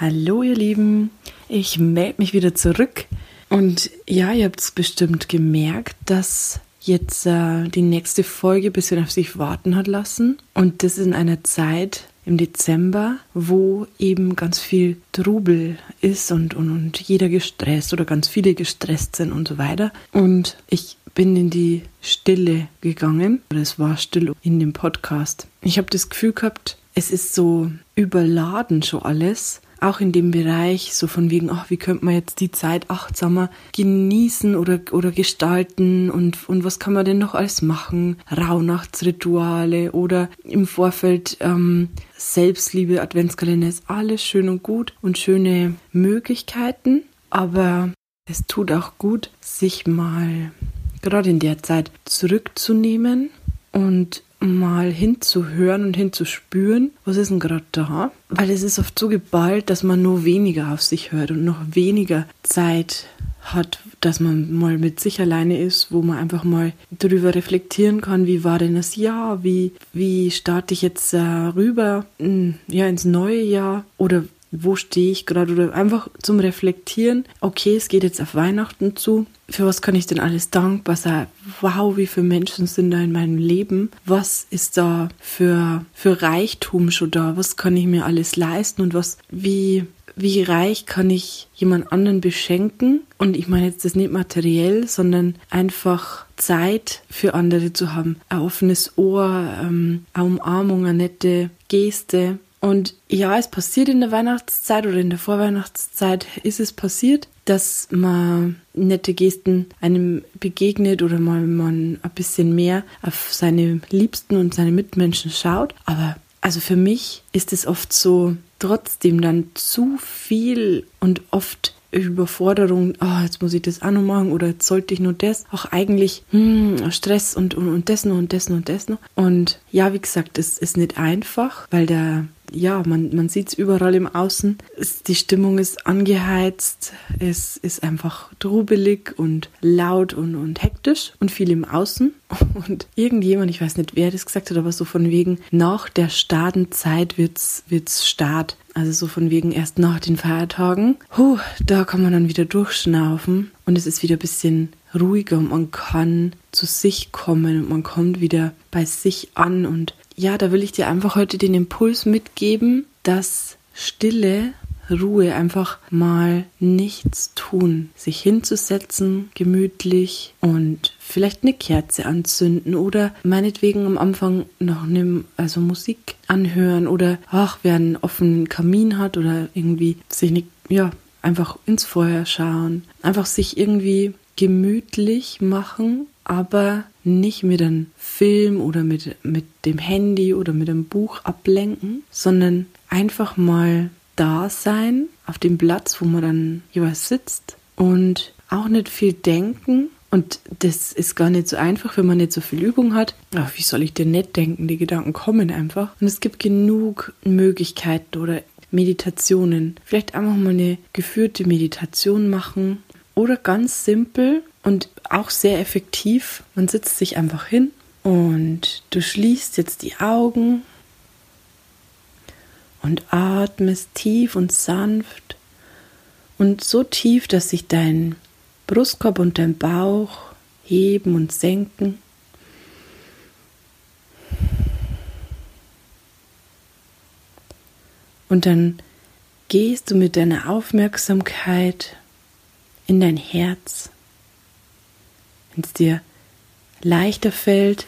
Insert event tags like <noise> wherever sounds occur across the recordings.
Hallo ihr Lieben, ich melde mich wieder zurück und ja, ihr habt es bestimmt gemerkt, dass jetzt äh, die nächste Folge ein bisschen auf sich warten hat lassen und das in einer Zeit im Dezember, wo eben ganz viel Trubel ist und, und, und jeder gestresst oder ganz viele gestresst sind und so weiter. Und ich bin in die Stille gegangen. Es war still in dem Podcast. Ich habe das Gefühl gehabt, es ist so überladen schon alles auch in dem Bereich, so von wegen, ach, wie könnte man jetzt die Zeit achtsamer genießen oder, oder gestalten und, und was kann man denn noch alles machen? Rauhnachtsrituale oder im Vorfeld ähm, Selbstliebe, Adventskalender ist alles schön und gut und schöne Möglichkeiten, aber es tut auch gut, sich mal gerade in der Zeit zurückzunehmen und mal hinzuhören und hinzuspüren, was ist denn gerade da? Weil es ist oft so geballt, dass man nur weniger auf sich hört und noch weniger Zeit hat, dass man mal mit sich alleine ist, wo man einfach mal darüber reflektieren kann, wie war denn das Jahr, wie, wie starte ich jetzt äh, rüber hm, ja, ins neue Jahr oder wo stehe ich gerade oder einfach zum Reflektieren, okay, es geht jetzt auf Weihnachten zu, für was kann ich denn alles dankbar sein? Wow, wie viele Menschen sind da in meinem Leben? Was ist da für, für Reichtum schon da? Was kann ich mir alles leisten und was, wie, wie reich kann ich jemand anderen beschenken? Und ich meine jetzt das nicht materiell, sondern einfach Zeit für andere zu haben. Ein offenes Ohr, ähm, eine Umarmung, eine nette Geste, und ja, es passiert in der Weihnachtszeit oder in der Vorweihnachtszeit ist es passiert, dass man nette Gesten einem begegnet oder mal man ein bisschen mehr auf seine Liebsten und seine Mitmenschen schaut. Aber also für mich ist es oft so trotzdem dann zu viel und oft Überforderung, oh, jetzt muss ich das auch noch machen oder jetzt sollte ich nur das. Auch eigentlich hm, Stress und, und, und das noch und das noch und das noch. Und ja, wie gesagt, es ist nicht einfach, weil der ja, man, man sieht es überall im Außen. Die Stimmung ist angeheizt, es ist einfach trubelig und laut und, und hektisch und viel im Außen. <laughs> Und irgendjemand, ich weiß nicht, wer das gesagt hat, aber so von wegen, nach der Stadenzeit wird's, wird's Start. Also so von wegen erst nach den Feiertagen. Huh, da kann man dann wieder durchschnaufen und es ist wieder ein bisschen ruhiger und man kann zu sich kommen und man kommt wieder bei sich an und ja, da will ich dir einfach heute den Impuls mitgeben, dass Stille, Ruhe, einfach mal nichts tun, sich hinzusetzen, gemütlich und vielleicht eine Kerze anzünden oder meinetwegen am Anfang noch eine, also Musik anhören oder ach, wer einen offenen Kamin hat oder irgendwie sich nicht, ja, einfach ins Feuer schauen, einfach sich irgendwie gemütlich machen, aber nicht mit einem Film oder mit, mit dem Handy oder mit einem Buch ablenken, sondern einfach mal da sein auf dem Platz, wo man dann jeweils sitzt und auch nicht viel denken. Und das ist gar nicht so einfach, wenn man nicht so viel Übung hat. Ach, wie soll ich denn nicht denken? Die Gedanken kommen einfach. Und es gibt genug Möglichkeiten oder Meditationen. Vielleicht einfach mal eine geführte Meditation machen oder ganz simpel und auch sehr effektiv. Man sitzt sich einfach hin und du schließt jetzt die Augen und atmest tief und sanft und so tief, dass sich dein Brustkorb und dein Bauch heben und senken. Und dann gehst du mit deiner Aufmerksamkeit in dein Herz. Wenn es dir leichter fällt,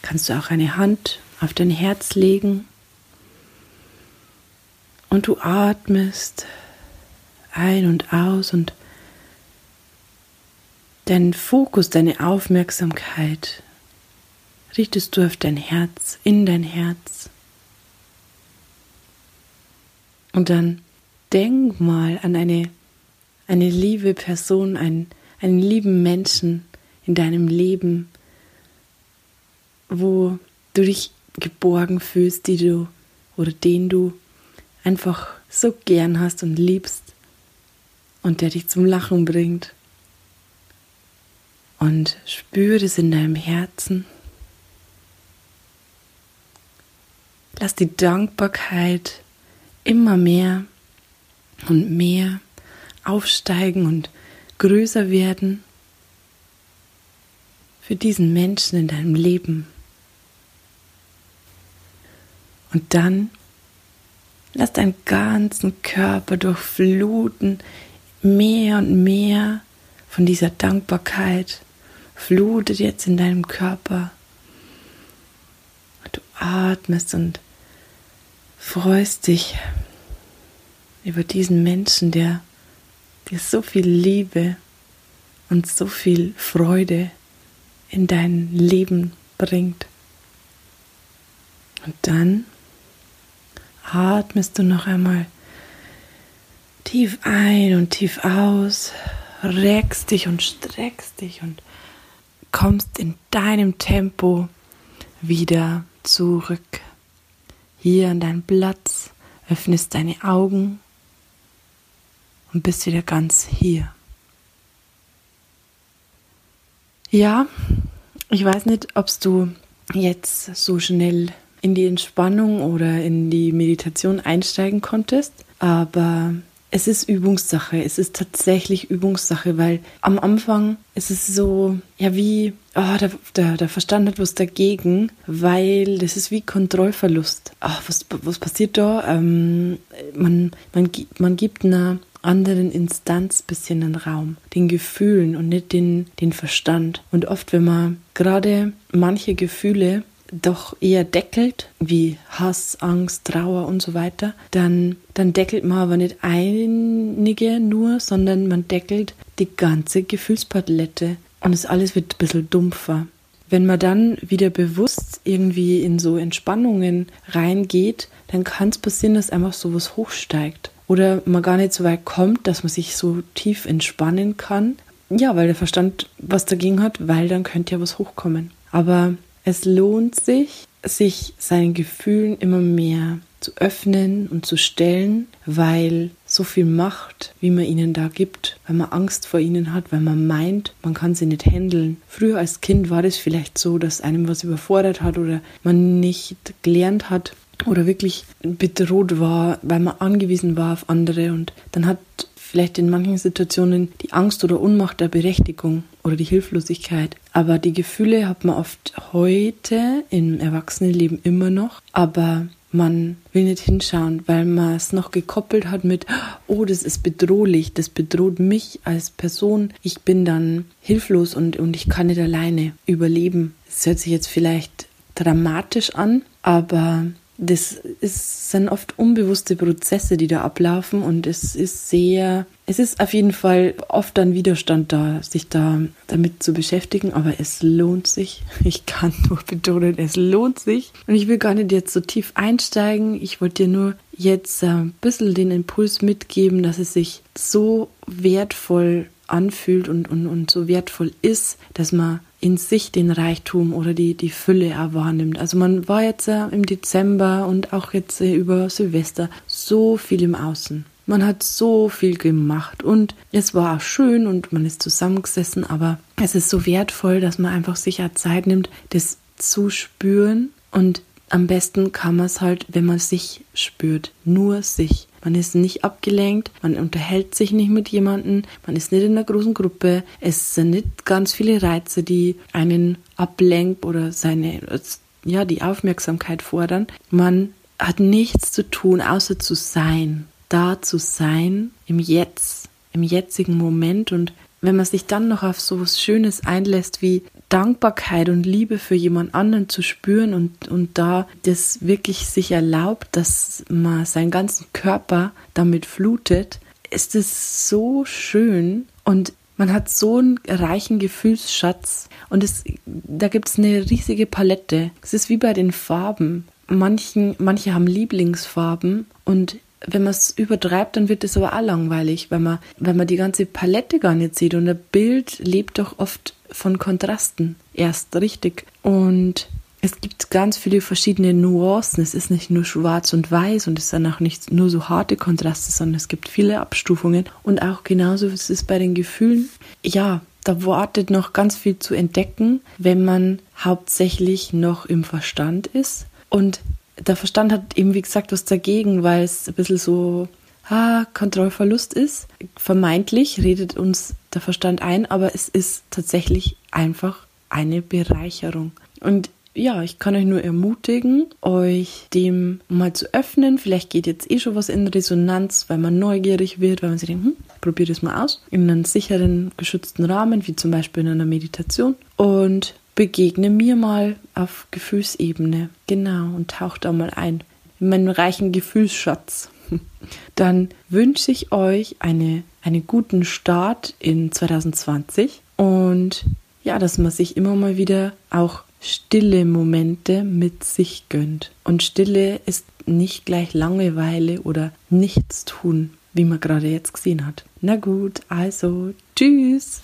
kannst du auch eine Hand auf dein Herz legen und du atmest ein und aus und deinen Fokus, deine Aufmerksamkeit richtest du auf dein Herz, in dein Herz. Und dann denk mal an eine eine liebe Person, einen, einen lieben Menschen in deinem Leben, wo du dich geborgen fühlst, die du oder den du einfach so gern hast und liebst und der dich zum Lachen bringt. Und spüre es in deinem Herzen. Lass die Dankbarkeit immer mehr und mehr aufsteigen und größer werden für diesen Menschen in deinem Leben. Und dann lass deinen ganzen Körper durchfluten, mehr und mehr von dieser Dankbarkeit flutet jetzt in deinem Körper. Du atmest und freust dich über diesen Menschen, der dir so viel Liebe und so viel Freude in dein Leben bringt. Und dann atmest du noch einmal tief ein und tief aus, reckst dich und streckst dich und kommst in deinem Tempo wieder zurück. Hier an deinen Platz, öffnest deine Augen und bist wieder ganz hier. Ja, ich weiß nicht, ob du jetzt so schnell in die Entspannung oder in die Meditation einsteigen konntest, aber es ist Übungssache. Es ist tatsächlich Übungssache, weil am Anfang ist es so, ja, wie, oh, der, der, der Verstand hat was dagegen, weil das ist wie Kontrollverlust. Ach, was, was passiert da? Ähm, man, man, man gibt einer anderen Instanz bisschen den Raum, den Gefühlen und nicht den, den Verstand. Und oft, wenn man gerade manche Gefühle doch eher deckelt, wie Hass, Angst, Trauer und so weiter, dann, dann deckelt man aber nicht einige nur, sondern man deckelt die ganze Gefühlspalette und das alles wird ein bisschen dumpfer. Wenn man dann wieder bewusst irgendwie in so Entspannungen reingeht, dann kann es passieren, dass einfach sowas hochsteigt. Oder man gar nicht so weit kommt, dass man sich so tief entspannen kann. Ja, weil der Verstand was dagegen hat, weil dann könnte ja was hochkommen. Aber es lohnt sich, sich seinen Gefühlen immer mehr zu öffnen und zu stellen, weil so viel Macht, wie man ihnen da gibt, weil man Angst vor ihnen hat, weil man meint, man kann sie nicht handeln. Früher als Kind war das vielleicht so, dass einem was überfordert hat oder man nicht gelernt hat oder wirklich bedroht war, weil man angewiesen war auf andere und dann hat vielleicht in manchen Situationen die Angst oder Unmacht der Berechtigung oder die Hilflosigkeit. Aber die Gefühle hat man oft heute im Erwachsenenleben immer noch, aber man will nicht hinschauen, weil man es noch gekoppelt hat mit, oh, das ist bedrohlich, das bedroht mich als Person. Ich bin dann hilflos und, und ich kann nicht alleine überleben. Es hört sich jetzt vielleicht dramatisch an, aber das ist, sind oft unbewusste Prozesse, die da ablaufen und es ist sehr, es ist auf jeden Fall oft ein Widerstand da, sich da damit zu beschäftigen, aber es lohnt sich. <laughs> Ich kann nur betonen, es lohnt sich. Und ich will gar nicht jetzt so tief einsteigen. Ich wollte dir nur jetzt ein bisschen den Impuls mitgeben, dass es sich so wertvoll anfühlt und, und, und so wertvoll ist, dass man in sich den Reichtum oder die, die Fülle auch wahrnimmt. Also man war jetzt äh, im Dezember und auch jetzt äh, über Silvester so viel im Außen. Man hat so viel gemacht und es war auch schön und man ist zusammengesessen, aber es ist so wertvoll, dass man einfach sich auch Zeit nimmt, das zu spüren und am besten kann man es halt, wenn man sich spürt, nur sich. Man ist nicht abgelenkt, man unterhält sich nicht mit jemandem, man ist nicht in einer großen Gruppe. Es sind nicht ganz viele Reize, die einen ablenken oder seine, ja, die Aufmerksamkeit fordern. Man hat nichts zu tun, außer zu sein. Da zu sein, im Jetzt, im jetzigen Moment und wenn man sich dann noch auf so was Schönes einlässt, wie Dankbarkeit und Liebe für jemand anderen zu spüren und, und da das wirklich sich erlaubt, dass man seinen ganzen Körper damit flutet, ist es so schön und man hat so einen reichen Gefühlsschatz und es, da gibt es eine riesige Palette. Es ist wie bei den Farben. Manchen, manche haben Lieblingsfarben und wenn man es übertreibt, dann wird es aber auch langweilig, weil man, weil man die ganze Palette gar nicht sieht. Und ein Bild lebt doch oft von Kontrasten erst richtig. Und es gibt ganz viele verschiedene Nuancen. Es ist nicht nur schwarz und weiß und es sind auch nicht nur so harte Kontraste, sondern es gibt viele Abstufungen. Und auch genauso ist es bei den Gefühlen. Ja, da wartet noch ganz viel zu entdecken, wenn man hauptsächlich noch im Verstand ist. Und der Verstand hat eben, wie gesagt, was dagegen, weil es ein bisschen so ah, Kontrollverlust ist. Vermeintlich redet uns der Verstand ein, aber es ist tatsächlich einfach eine Bereicherung. Und ja, ich kann euch nur ermutigen, euch dem mal zu öffnen. Vielleicht geht jetzt eh schon was in Resonanz, weil man neugierig wird, weil man sich denkt, hm, probier das mal aus. In einem sicheren, geschützten Rahmen, wie zum Beispiel in einer Meditation. Und begegne mir mal auf Gefühlsebene. Genau, und tauch da mal ein in meinen reichen Gefühlsschatz. <laughs> Dann wünsche ich euch eine, einen guten Start in 2020 und ja, dass man sich immer mal wieder auch stille Momente mit sich gönnt. Und Stille ist nicht gleich Langeweile oder nichts tun, wie man gerade jetzt gesehen hat. Na gut, also tschüss.